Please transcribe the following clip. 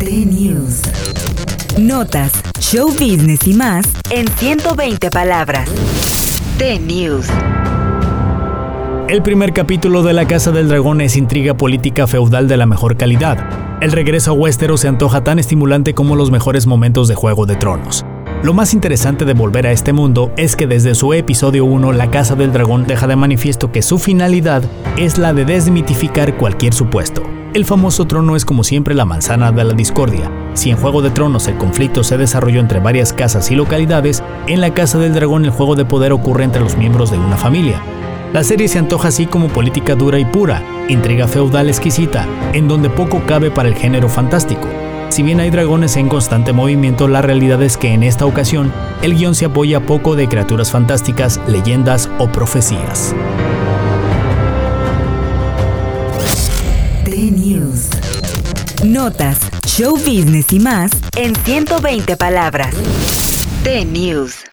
T-News. Notas, show business y más en 120 palabras. T-News. El primer capítulo de La Casa del Dragón es intriga política feudal de la mejor calidad. El regreso a Westeros se antoja tan estimulante como los mejores momentos de Juego de Tronos. Lo más interesante de volver a este mundo es que desde su episodio 1 La Casa del Dragón deja de manifiesto que su finalidad es la de desmitificar cualquier supuesto. El famoso trono es como siempre la manzana de la discordia. Si en Juego de Tronos el conflicto se desarrolló entre varias casas y localidades, en la Casa del Dragón el juego de poder ocurre entre los miembros de una familia. La serie se antoja así como política dura y pura, intriga feudal exquisita, en donde poco cabe para el género fantástico. Si bien hay dragones en constante movimiento, la realidad es que en esta ocasión el guion se apoya poco de criaturas fantásticas, leyendas o profecías. T-News. Notas, show business y más en 120 palabras. T-News.